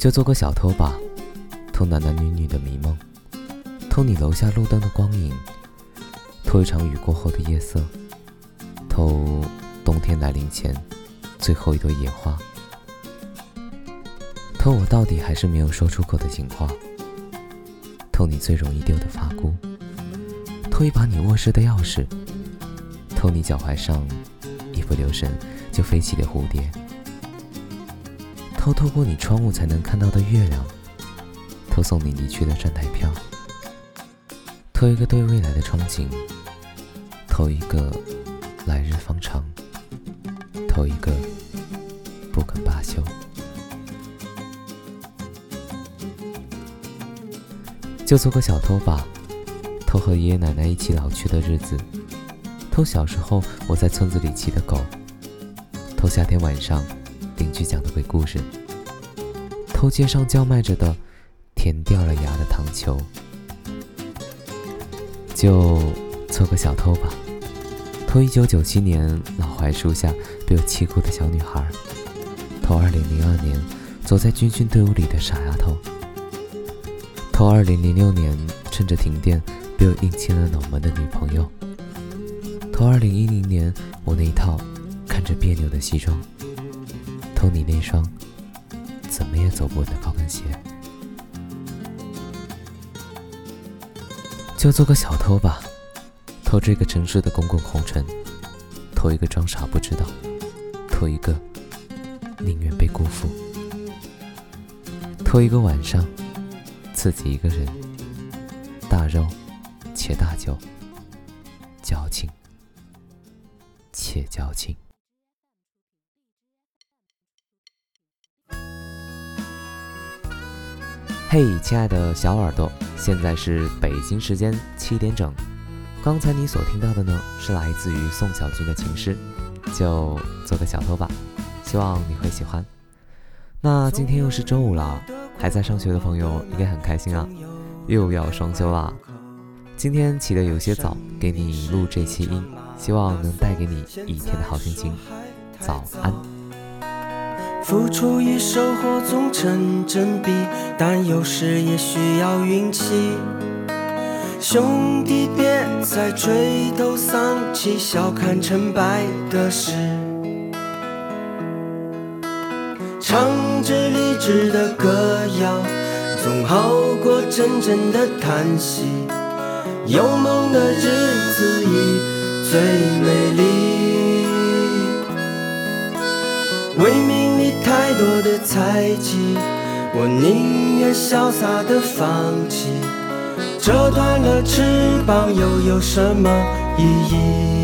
就做个小偷吧，偷男男女女的迷梦，偷你楼下路灯的光影，偷一场雨过后的夜色，偷冬天来临前最后一朵野花，偷我到底还是没有说出口的情话，偷你最容易丢的发箍，偷一把你卧室的钥匙，偷你脚踝上一不留神就飞起的蝴蝶。偷透过你窗户才能看到的月亮，偷送你离去的站台票，偷一个对未来的憧憬，偷一个来日方长，偷一个不肯罢休。就做个小偷吧，偷和爷爷奶奶一起老去的日子，偷小时候我在村子里骑的狗，偷夏天晚上。邻居讲的鬼故事，偷街上叫卖着的甜掉了牙的糖球，就做个小偷吧，偷一九九七年老槐树下被我气哭的小女孩，偷二零零二年走在军训队伍里的傻丫头，偷二零零六年趁着停电被我硬亲了脑门的女朋友，偷二零一零年我那一套看着别扭的西装。偷你那双怎么也走不的高跟鞋，就做个小偷吧，偷这个城市的滚滚红尘，偷一个装傻不知道，偷一个宁愿被辜负，偷一个晚上，自己一个人，大肉且大酒，矫情且矫情。嘿，亲爱的小耳朵，现在是北京时间七点整。刚才你所听到的呢，是来自于宋小军的情诗，就做个小偷吧，希望你会喜欢。那今天又是周五了，还在上学的朋友应该很开心啊，又要双休啦。今天起得有些早，给你录这期音，希望能带给你一天的好心情。早安。付出与收获总成正比，但有时也需要运气。兄弟，别再垂头丧气，笑看成败的事。唱着励志的歌谣，总好过真正的叹息。有梦的日子里最美丽。太多的猜忌，我宁愿潇洒的放弃。折断了翅膀又有什么意义？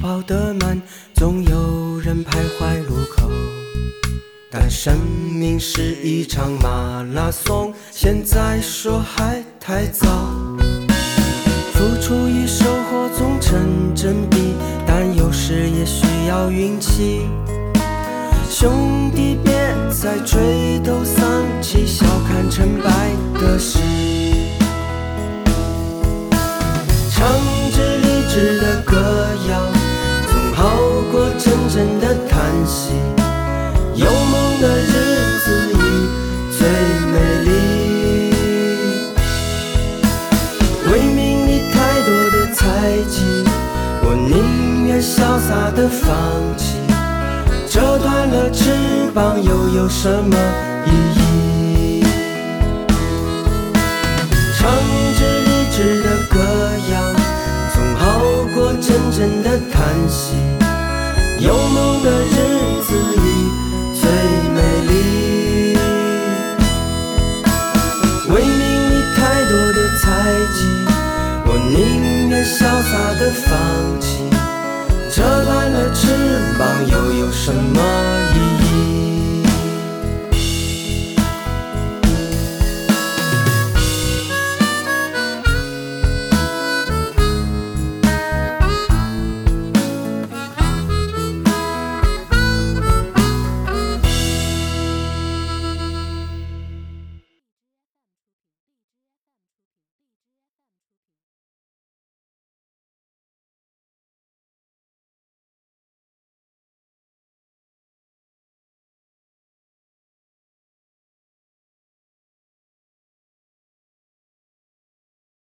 跑得慢，总有人徘徊路口。但生命是一场马拉松，现在说还太早。付出与收获总成正比，但有时也需要运气。兄弟，别再追真正的叹息，有梦的日子里最美丽。为名利太多的猜忌，我宁愿潇洒的放弃。折断了翅膀又有什么意义？的放弃。折断了翅膀又有什么？